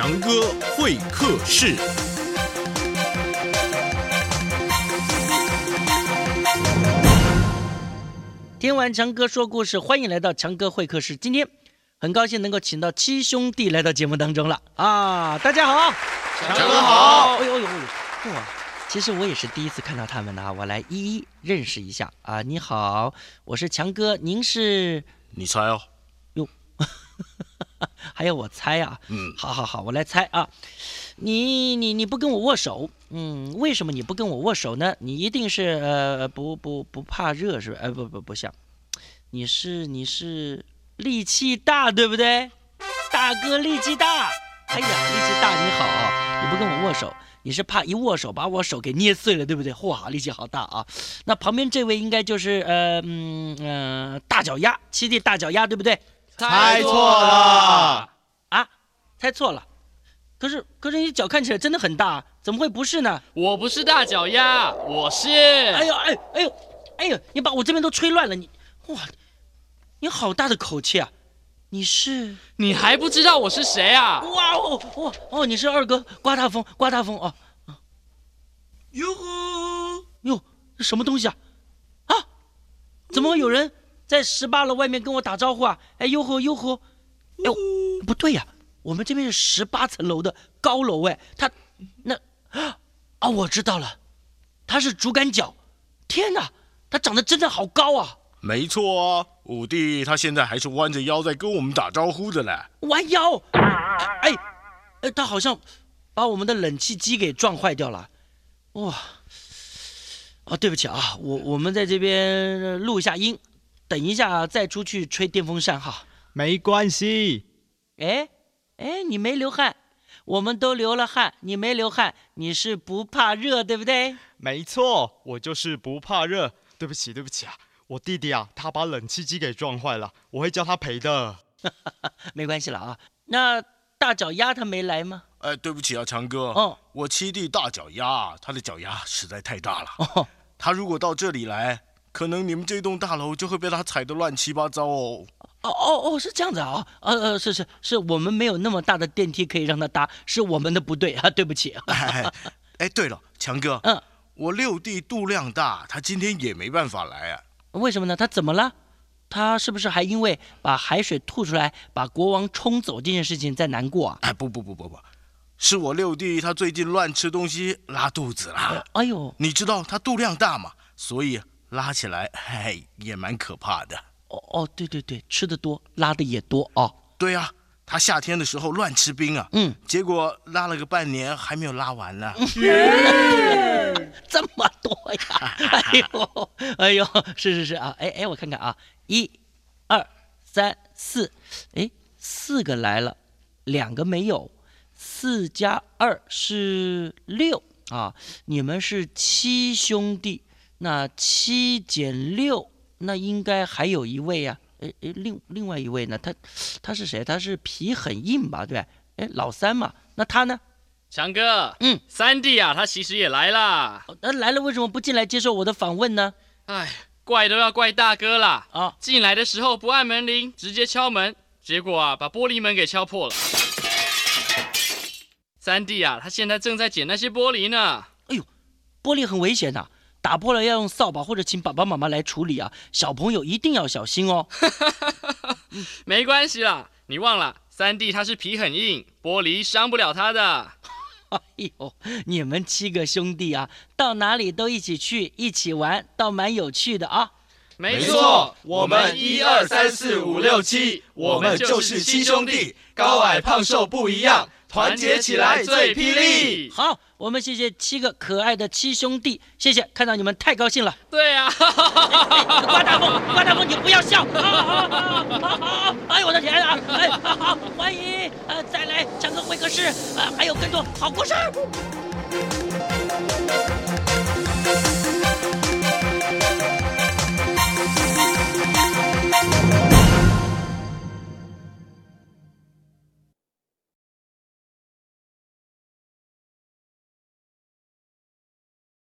强哥会客室。听完强哥说故事，欢迎来到强哥会客室。今天很高兴能够请到七兄弟来到节目当中了啊！大家好，强哥好哎呦哎呦哎呦！哇，其实我也是第一次看到他们呢，我来一一认识一下啊！你好，我是强哥，您是？你猜哦。还要我猜啊？嗯，好好好，我来猜啊。你你你不跟我握手，嗯，为什么你不跟我握手呢？你一定是呃不不不怕热是吧？呃不不不像，你是你是力气大对不对？大哥力气大，哎呀力气大你好，你不跟我握手，你是怕一握手把我手给捏碎了对不对？哇力气好大啊！那旁边这位应该就是呃嗯呃大脚丫七弟大脚丫对不对？猜错了啊！猜错了，可是可是你脚看起来真的很大，怎么会不是呢？我不是大脚丫，我是。哎呦哎哎呦哎呦！你把我这边都吹乱了，你哇！你好大的口气啊！你是？你还不知道我是谁啊？哇哦哇哦！你是二哥，刮大风刮大风哦！哟呵哟，这什么东西啊？啊！怎么会有人？在十八楼外面跟我打招呼啊！哎呦呵呦呵，哎呦不对呀，我们这边是十八层楼的高楼哎，他那啊我知道了，他是竹竿脚，天哪，他长得真的好高啊！没错啊，五弟他现在还是弯着腰在跟我们打招呼的嘞。弯腰？哎哎，他好像把我们的冷气机给撞坏掉了，哇！啊，对不起啊，我我们在这边录一下音。等一下，再出去吹电风扇哈。没关系。哎，哎，你没流汗，我们都流了汗，你没流汗，你是不怕热，对不对？没错，我就是不怕热。对不起，对不起啊，我弟弟啊，他把冷气机给撞坏了，我会叫他赔的。没关系了啊。那大脚丫他没来吗？哎，对不起啊，强哥。哦，我七弟大脚丫，他的脚丫实在太大了。哦，他如果到这里来。可能你们这栋大楼就会被他踩得乱七八糟哦。哦哦哦，是这样子啊。呃呃，是是是，我们没有那么大的电梯可以让他搭，是我们的不对 啊，对不起。哎，对了，强哥，嗯，我六弟肚量大，他今天也没办法来啊。为什么呢？他怎么了？他是不是还因为把海水吐出来把国王冲走这件事情在难过啊？哎，不不不不不，是我六弟他最近乱吃东西拉肚子了。哎呦，你知道他肚量大嘛，所以。拉起来，嘿，也蛮可怕的。哦哦，对对对，吃的多，拉的也多哦。对呀，他夏天的时候乱吃冰啊，嗯，结果拉了个半年还没有拉完呢。这么多呀！哎呦，哎呦，是是是啊，哎哎，我看看啊，一、二、三、四，哎，四个来了，两个没有，四加二是六啊，你们是七兄弟。那七减六，那应该还有一位呀？哎哎，另另外一位呢？他他是谁？他是皮很硬吧？对吧？哎，老三嘛。那他呢？强哥，嗯，三弟啊，他其实也来了。那来了为什么不进来接受我的访问呢？哎，怪都要怪大哥啦！啊，进来的时候不按门铃，直接敲门，结果啊，把玻璃门给敲破了。三弟啊，他现在正在捡那些玻璃呢。哎呦，玻璃很危险的。打破了要用扫把或者请爸爸妈妈来处理啊！小朋友一定要小心哦。没关系啦，你忘了三弟他是皮很硬，玻璃伤不了他的。哎呦，你们七个兄弟啊，到哪里都一起去，一起玩，倒蛮有趣的啊。没错，我们一二三四五六七，我们就是七兄弟，高矮胖瘦不一样。团结起来最霹雳！好，我们谢谢七个可爱的七兄弟，谢谢，看到你们太高兴了。对呀，刮大风，刮大风，你不要笑。好好好哎呦我的天啊！哎，好，欢迎，呃，再来强哥会客室，呃，还有更多好故事。